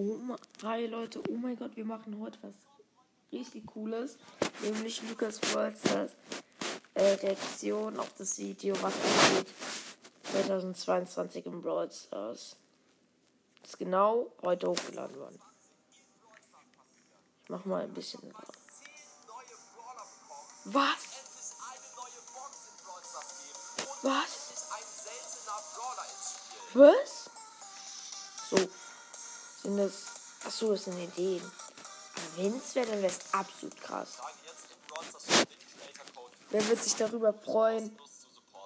Oh, hi Leute, oh mein Gott, wir machen heute was richtig Cooles, nämlich Lukas Wolsters äh, Reaktion auf das Video, was angeht 2022 im Brawl Stars. Das ist genau heute hochgeladen worden. Ich mach mal ein bisschen lauter. Was? Was? Was? So. Sind das. Achso, das sind Ideen. Wenn es wäre, dann wäre es absolut krass. Wer wird sich darüber freuen?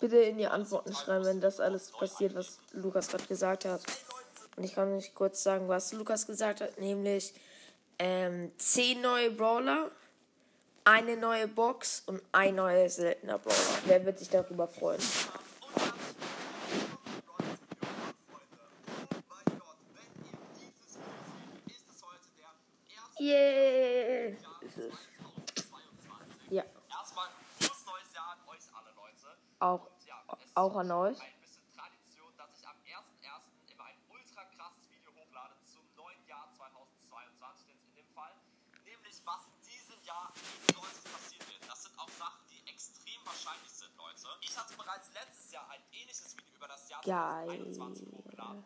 Bitte in die Antworten schreiben, wenn das alles passiert, was Lukas gerade gesagt hat. Und ich kann euch kurz sagen, was Lukas gesagt hat, nämlich ähm, 10 neue Brawler, eine neue Box und ein neuer seltener Brawler. Wer wird sich darüber freuen? Yeah. Ja. Erstmal frohes neues Jahr an euch alle Leute. Auch, Und ja, auch an euch. ein bisschen Tradition, dass ich am 1.1. immer ein ultra krasses Video hochlade zum neuen Jahr 2022, denn in dem Fall, nämlich was in diesem Jahr in Leute passiert wird. Das sind auch Sachen, die extrem wahrscheinlich sind, Leute. Ich hatte bereits letztes Jahr ein ähnliches Video über das Jahr Geil. 2021 hochgeladen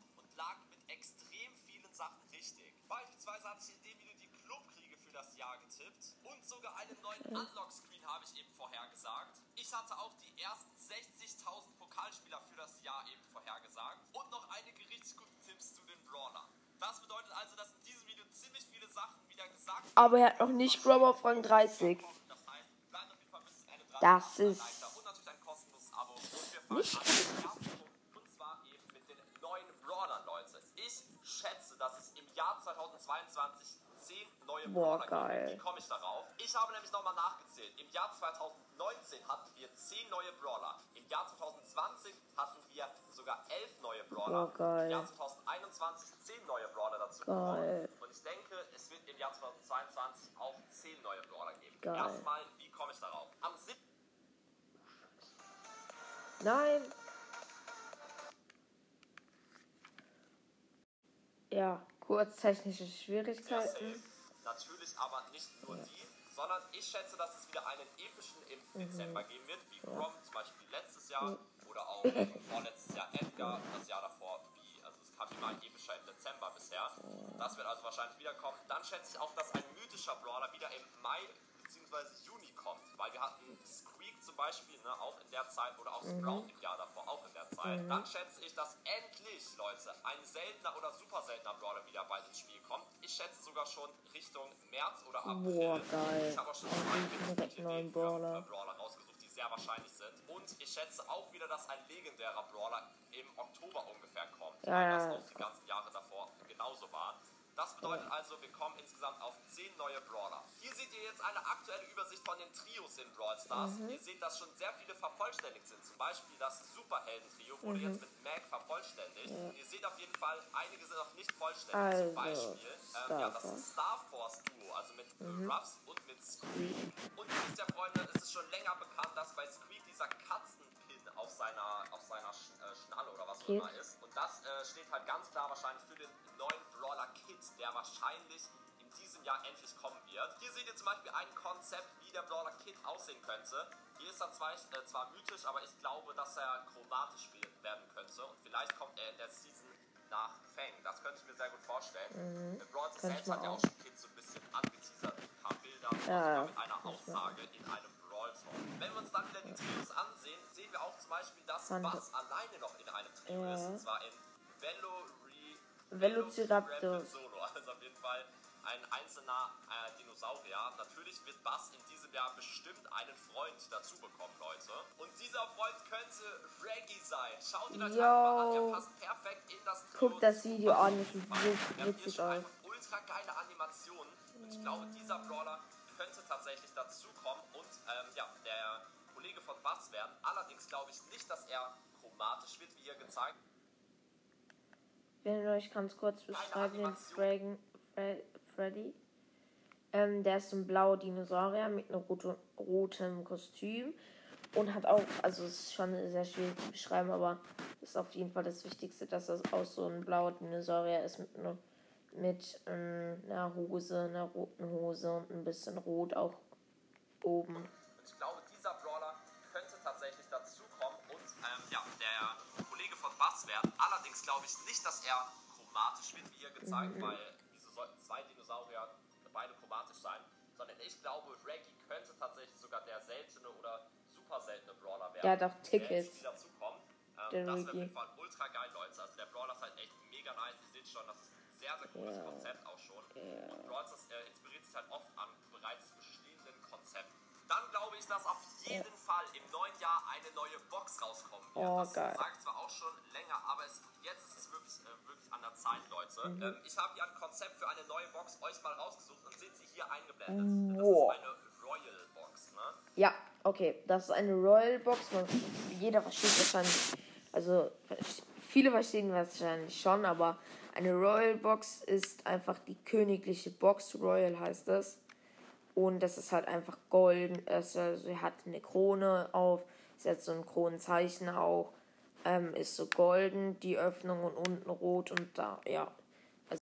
sogar einen neuen Unlock-Screen habe ich eben vorhergesagt. Ich hatte auch die ersten 60.000 Pokalspieler für das Jahr eben vorhergesagt und noch einige richtig gute Tipps zu den Brawlern. Das bedeutet also, dass in diesem Video ziemlich viele Sachen wieder gesagt Aber er hat noch nicht Robber auf Rang 30. Das ist Like da Und natürlich ein kostenloses Abo. Und wir fangen nicht an mit dem ersten Punkt. Und zwar eben mit den neuen Brawlern, Leute. Ich schätze, dass es im Jahr 2022 10 neue Boah, geil. Wie komme ich darauf? Ich habe nämlich nochmal nachgezählt. Im Jahr 2019 hatten wir 10 neue Brawler. Im Jahr 2020 hatten wir sogar 11 neue Brawler. Boah, geil. Im Jahr 2021 10 neue Brawler dazu Geil. Und ich denke, es wird im Jahr 2022 auch 10 neue Brawler geben. Geil. Erstmal, wie komme ich darauf? Am 7. Nein. Ja, kurz technische Schwierigkeiten. Natürlich aber nicht nur die, sondern ich schätze, dass es wieder einen epischen im Dezember geben wird, wie Grom zum Beispiel letztes Jahr oder auch vorletztes Jahr Edgar, das Jahr davor wie, also es kam immer ein epischer im Dezember bisher. Das wird also wahrscheinlich wiederkommen. Dann schätze ich auch, dass ein mythischer Brawler wieder im Mai bzw. Juni kommt, weil wir hatten Squeak zum Beispiel, ne, auch in der Zeit, oder auch Sprout im Jahr davor, auch in der Zeit. Dann schätze ich, dass endlich, Leute, ein seltener oder super seltener Brawler wieder bald ins Spiel kommt. Ich schätze sogar schon Richtung März oder April. Boah, geil. Ich habe auch schon zwei neuen Brawler. Brawler rausgesucht, die sehr wahrscheinlich sind. Und ich schätze auch wieder, dass ein legendärer Brawler im Oktober ungefähr kommt, Ja, ja, das auch die ganzen Jahre davor genauso war. Das bedeutet also, wir kommen insgesamt auf 10 neue Brawler. Hier seht ihr jetzt eine aktuelle Übersicht von den Trios in Brawl Stars. Mhm. Ihr seht, dass schon sehr viele vervollständigt sind. Zum Beispiel das Superhelden-Trio wurde Mhm. jetzt mit Mac vervollständigt. Und ihr seht auf jeden Fall, einige sind noch nicht vollständig. Zum Also, Beispiel ähm, ja, das. Star Force Duo, also mit Mhm. Ruffs und mit Squeak. Und ihr wisst ja, Freunde, es ist schon länger bekannt, dass bei Squeak dieser Katzenpin auf seiner, auf seiner Sch äh, Schnalle oder was auch immer ist. Und das äh, steht halt ganz klar wahrscheinlich für den neuen Brawler Kit, der wahrscheinlich in diesem Jahr endlich kommen wird. Hier seht ihr zum Beispiel ein Konzept, wie der Brawler Kit aussehen könnte. Hier ist er zwar, äh, zwar mythisch, aber ich glaube, dass er chromatisch we- werden könnte. Und vielleicht kommt er in der Season nach Fang. Das könnte ich mir sehr gut vorstellen. Mhm. Brawl Könnte selbst hat ja auch schon Kit so ein bisschen angeteasert mit ein paar Bildern Ja, und sogar mit einer Aussage in einem Brawl Talk. Wenn wir uns dann wieder die Trios ansehen, sehen wir auch zum Beispiel, dass Fand- Bass alleine noch in einem Trio Ja. ist. Und zwar in Velo Velociraptor. Solo. Also auf jeden Fall ein einzelner äh, Dinosaurier. Natürlich wird Bass in diesem Jahr bestimmt einen Freund dazu bekommen, Leute. Und dieser Freund könnte Reggie sein. Schaut ihn euch Yo. einfach mal an, er passt perfekt in das Trio. Guckt das Video an, das sieht hat hier witzig aus. ultra geile Animationen. Und ich glaube, dieser Brawler könnte tatsächlich dazukommen und ähm, ja, der Kollege von Bass werden. Allerdings glaube ich nicht, dass er chromatisch wird, wie hier gezeigt. Ich will euch ganz kurz beschreiben, den Dragon Fre Freddy. Ähm, der ist ein blauer Dinosaurier mit einem roten, roten Kostüm und hat auch, also es ist schon sehr schwierig zu beschreiben, aber ist auf jeden Fall das Wichtigste, dass das auch so ein blauer Dinosaurier ist mit einer, mit ähm, einer Hose, einer roten Hose und ein bisschen rot auch oben. Und ich glaube, glaube ich nicht, dass er chromatisch wird, wie ihr gezeigt, mhm. weil wieso sollten zwei Dinosaurier beide chromatisch sein? Sondern ich glaube, Reggie könnte tatsächlich sogar der seltene oder super seltene Brawler werden. Der hat auch Tickets. Der dazukommt. Ähm, das wäre auf jeden Fall ultra geil, Leute. Also der Brawler ist halt echt mega nice. Ihr seht schon, das ist ein sehr, sehr cooles yeah. Konzept auch schon. Yeah. Und Brawl äh, inspiriert sich halt oft an. Dann glaube ich, dass auf jeden yeah. Fall im neuen Jahr eine neue Box rauskommen wird. Oh, das sage ich zwar auch schon länger, aber es, jetzt ist es wirklich, äh, wirklich an der Zeit, Leute. Mhm. Ähm, ich habe ja ein Konzept für eine neue Box euch mal rausgesucht und seht sie hier eingeblendet. Wow. Das ist eine Royal Box, ne? Ja, okay. Das ist eine Royal Box. Jeder versteht wahrscheinlich also viele verstehen wahrscheinlich schon, aber eine Royal Box ist einfach die königliche Box. Royal heißt das. Und das ist halt einfach golden. Es also, hat eine Krone auf. Es hat so ein Kronenzeichen auch. Ähm, ist so golden, die Öffnung und unten rot und da, ja. Also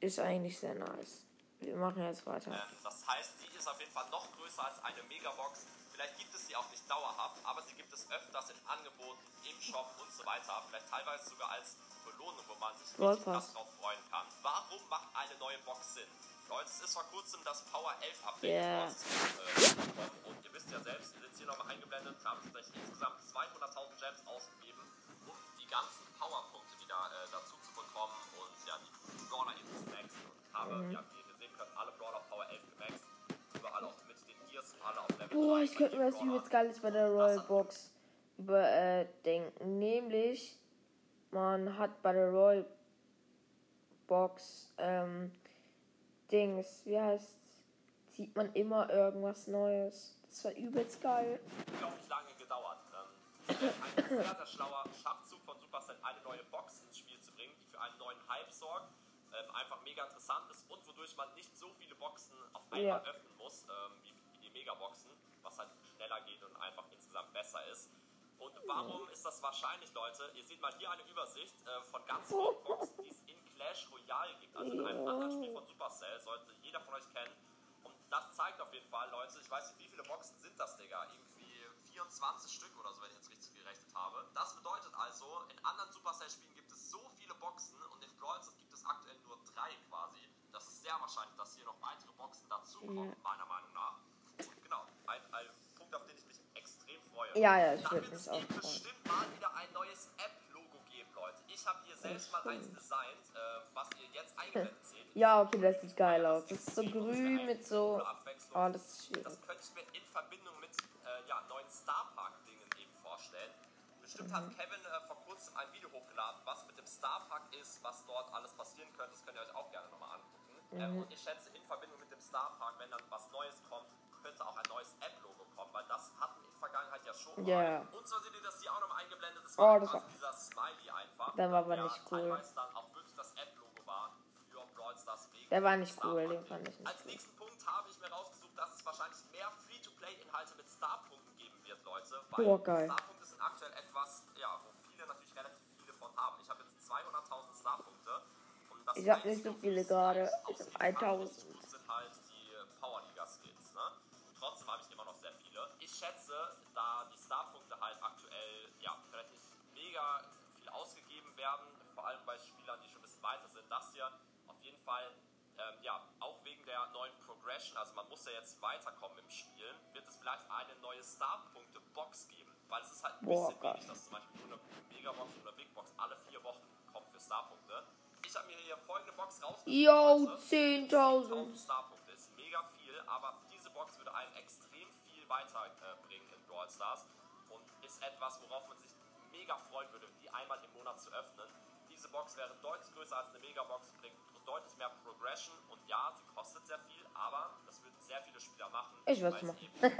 ist eigentlich sehr nice. Wir machen jetzt weiter. Ähm, das heißt, die ist auf jeden Fall noch größer als eine Megabox. Vielleicht gibt es sie auch nicht dauerhaft, aber sie gibt es öfters in Angeboten, im Shop und so weiter. Vielleicht teilweise sogar als Belohnung, wo man sich richtig krass drauf freuen kann. Warum macht eine neue Box Sinn? Leute, es ist vor kurzem das Power 11 Update yeah. äh, und ihr wisst ja selbst, ihr seht hier nochmal ich könnte mir das übelst geil ist bei der Royal Box überdenken. Nämlich, man hat bei der Royal Box ähm, Dings, wie heißt sieht man immer irgendwas Neues. Das war übelst geil. Unglaublich lange gedauert. Ähm, ein sehr, sehr schlauer Schachzug von Supercell, eine neue Box ins Spiel zu bringen, die für einen neuen Hype sorgt. Ähm, einfach mega interessant ist und wodurch man nicht so viele Boxen auf einmal ja. öffnen muss, ähm, wie, wie die Megaboxen, was halt schneller geht und einfach insgesamt besser ist. Und warum ist das wahrscheinlich, Leute? Ihr seht mal hier eine Übersicht äh, von ganz vielen Boxen, die es in Clash Royale gibt. Also in einem anderen Spiel von Supercell, sollte jeder von euch kennen. Und das zeigt auf jeden Fall, Leute, ich weiß nicht, wie viele Boxen sind das, Digga? Irgendwie 24 Stück oder so, wenn ich jetzt richtig gerechnet habe. Das bedeutet also, in anderen Supercell-Spielen gibt es so viele Boxen und in Brawl gibt es aktuell nur drei quasi. Das ist sehr wahrscheinlich, dass hier noch weitere Boxen dazukommen, meiner Meinung nach. Und genau, ein, ein Punkt, auf den ich mich freue. Ja, ja, ich würde mich auch freuen. bestimmt mal wieder ein neues App-Logo geben, Leute. Ich habe hier selbst mal eins designt, äh, was ihr jetzt eingeblendet seht. Ja, okay, das sieht geil aus. Das ist so grün mit so... Oh, das ist schwierig. Das könnte ich mir in Verbindung mit äh, ja, neuen Star Park-Dingen eben vorstellen. Bestimmt mhm. hat Kevin äh, vor kurzem ein Video hochgeladen, was mit dem Star Park ist, was dort alles passieren könnte. Das könnt ihr euch auch gerne nochmal angucken. Mhm. Ähm, und ich schätze, in Verbindung mit dem Star Park, wenn dann was Neues kommt, könnte auch ein neues App-Logo kommen, weil das hatten Vergangenheit ja schon yeah. Und zwar seht ihr das hier auch nochmal eingeblendet. Das oh, das war dieser Smiley einfach. Der war aber nicht cool. Teilweise dann auch wirklich das App-Logo war für Brawl Stars wegen Der war nicht cool, den fand ich nicht Als nächsten Punkt habe ich mir rausgesucht, dass es wahrscheinlich mehr Free-to-Play-Inhalte mit Starpunkten geben wird, Leute. Weil oh, geil. Starpunkte sind aktuell etwas, ja, wo viele natürlich relativ viele von haben. Ich habe jetzt 200.000 Starpunkte. ich habe nicht so viele gerade. Ich habe 1000. ausgegeben werden, vor allem bei Spielern, die schon ein bisschen weiter sind, das hier auf jeden Fall, ähm, ja, auch wegen der neuen Progression, also man muss ja jetzt weiterkommen im Spiel, wird es vielleicht eine neue Starpunkte-Box geben, weil es ist halt ein bisschen Boah, wenig, dass zum Beispiel nur eine Megabox oder eine Big Box alle vier Wochen kommt für Starpunkte. Ich habe mir hier folgende Box rausgesucht. Yo, 10.000 Starpunkte ist mega viel, aber diese Box würde einem extrem viel weiterbringen äh, in Brawl Stars und ist etwas, worauf man sich mega freuen würde, die einmal im Monat zu öffnen. Diese Box wäre deutlich größer als eine Megabox, bringt deutlich mehr Progression und ja, sie kostet sehr viel, aber das würden sehr viele Spieler machen. Ich würde es machen.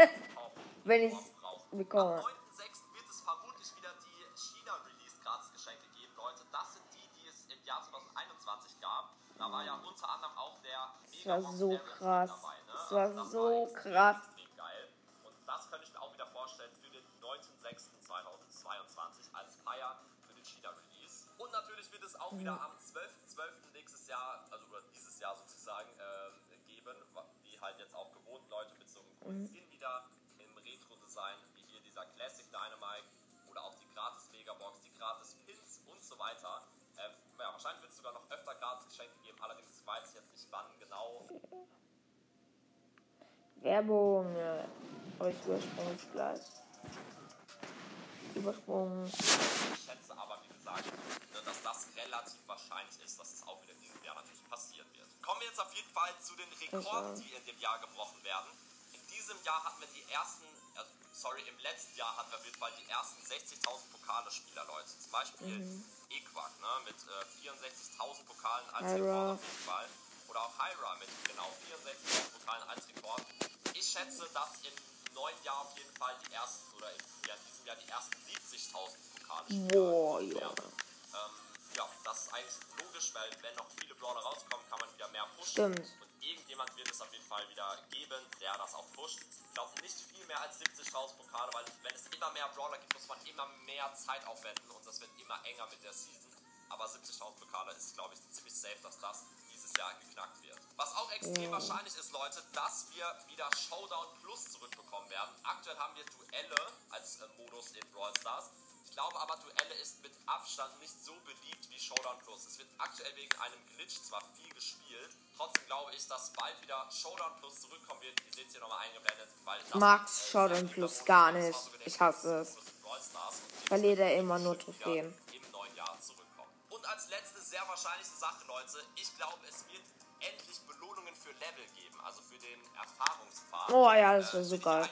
Wenn ich es bekomme. Am 9.6. wird es vermutlich wieder die China-Release-Gratis-Geschenke geben, Leute. Das sind die, die es im Jahr 2021 gab. Da war ja unter anderem auch der Megabox Das war so krass. Dabei, ne? Das war das so krass Feier für den China-Release. Und natürlich wird es auch wieder am 12.12. .12. nächstes Jahr, also dieses Jahr sozusagen, äh, geben, wie halt jetzt auch gewohnt, Leute mit so einem coolen mhm. Skin wieder im Retro-Design, wie hier dieser Classic Dynamite oder auch die gratis Megabox, die gratis Pins und so weiter. Ähm, ja, wahrscheinlich wird es sogar noch öfter gratis Geschenke geben, allerdings weiß ich jetzt nicht wann genau. Werbung, äh, aber ich überspringe gleich. Übersprungen. Ich schätze aber, wie gesagt, ne, dass das relativ wahrscheinlich ist, dass es auch wieder in diesem Jahr natürlich passieren wird. Kommen wir jetzt auf jeden Fall zu den Rekorden, die in dem Jahr gebrochen werden. In diesem Jahr hatten wir die ersten, also, sorry, im letzten Jahr hatten wir auf jeden Fall die ersten 60.000 Pokale-Spieler, Leute. Zum Beispiel Mhm. Equak, ne, mit äh, 64.000 Pokalen als. Rekord auf jeden Fall. Oder auch Hyra mit genau 64.000 Pokalen als Rekord. Ich schätze, dass im neuen Jahr auf jeden Fall die ersten, oder in, ja, in diesem Jahr die ersten 70.000 Pokale Boah, werden. Junge. Ähm, ja, das ist eigentlich logisch, weil wenn noch viele Brawler rauskommen, kann man wieder mehr pushen. Stimmt. Und irgendjemand wird es auf jeden Fall wieder geben, der das auch pusht. Ich glaube nicht viel mehr als 70.000 Pokale, weil wenn es immer mehr Brawler gibt, muss man immer mehr Zeit aufwenden und das wird immer enger mit der Season. Aber 70.000 Pokale ist, glaube ich, ziemlich safe, dass das dieses Jahr geknackt wird. Was auch extrem wahrscheinlich ist, Leute, dass wir wieder Showdown Plus zurückbekommen werden. Aktuell haben wir Duelle als äh, Modus in Brawl Stars. Ich glaube aber, Duelle ist mit Abstand nicht so beliebt wie Showdown Plus. Es wird aktuell wegen einem Glitch zwar viel gespielt, trotzdem glaube ich, dass bald wieder Showdown Plus zurückkommen wird. Ihr seht es hier nochmal eingeblendet, weil das ist, äh, Showdown Plus gar nicht. Ich hasse es. Verliert er immer nur Trophäen. Als letzte sehr wahrscheinliche Sache, Leute, ich glaube, es wird endlich Belohnungen für Level geben, also für den Erfahrungspfad. Oh ja, das Äh, wäre so geil.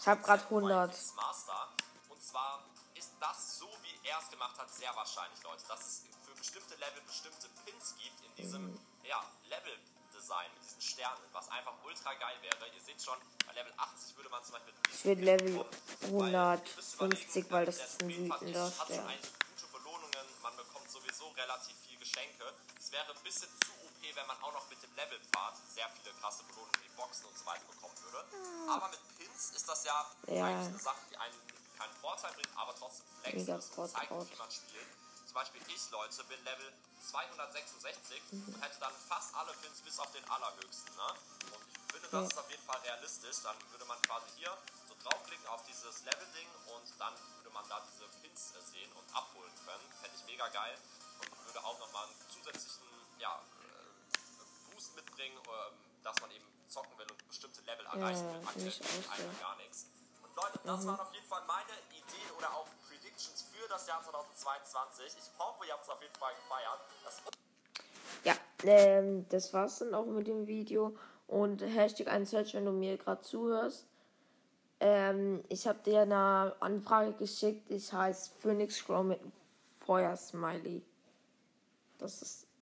Ich hab grad Konzept von 100. Mike's Master. Und zwar ist das so, wie er es gemacht hat, sehr wahrscheinlich, Leute, dass es für bestimmte Level bestimmte Pins gibt in diesem Mhm. ja, Level-Design mit diesen Sternen, was einfach ultra geil wäre. Ihr seht schon, bei Level 80 würde man zum Beispiel Ich will Level bekommen, weil ihr müsst 150, überlegen, weil das ist ein wütender schon Stern. Relativ viel Geschenke. Es wäre ein bisschen zu OP, wenn man auch noch mit dem Levelpfad sehr viele krasse Belohnungen wie Boxen und so weiter bekommen würde. Aber mit Pins ist das ja, Ja. eigentlich eine Sache, die einen keinen Vorteil bringt, aber trotzdem flex Mega ist und zeigt, wie man spielt. Zum Beispiel ich, Leute, bin Level 266 Mhm. und hätte dann fast alle Pins bis auf den allerhöchsten. Ne? Und ich finde, das Ja. ist auf jeden Fall realistisch. Dann würde man quasi hier so draufklicken auf dieses Level-Ding und dann würde man da diese Pins äh, sehen und abholen können. Fände ich mega geil würde auch nochmal einen zusätzlichen ja, äh, Boost mitbringen, ähm, dass man eben zocken will und bestimmte Level erreichen will. Aktuell einem so. gar nichts. Und Leute, das waren auf jeden Fall meine Ideen oder auch Predictions für das Jahr 2022. Ich hoffe, ihr habt es auf jeden Fall gefeiert. Das Ja, ähm, das war's dann auch mit dem Video. Und Hashtag ein Search, wenn du mir gerade zuhörst. Ähm, ich habe dir eine Anfrage geschickt. Ich heiße Phoenix Crow mit einem Feuersmiley. Das ist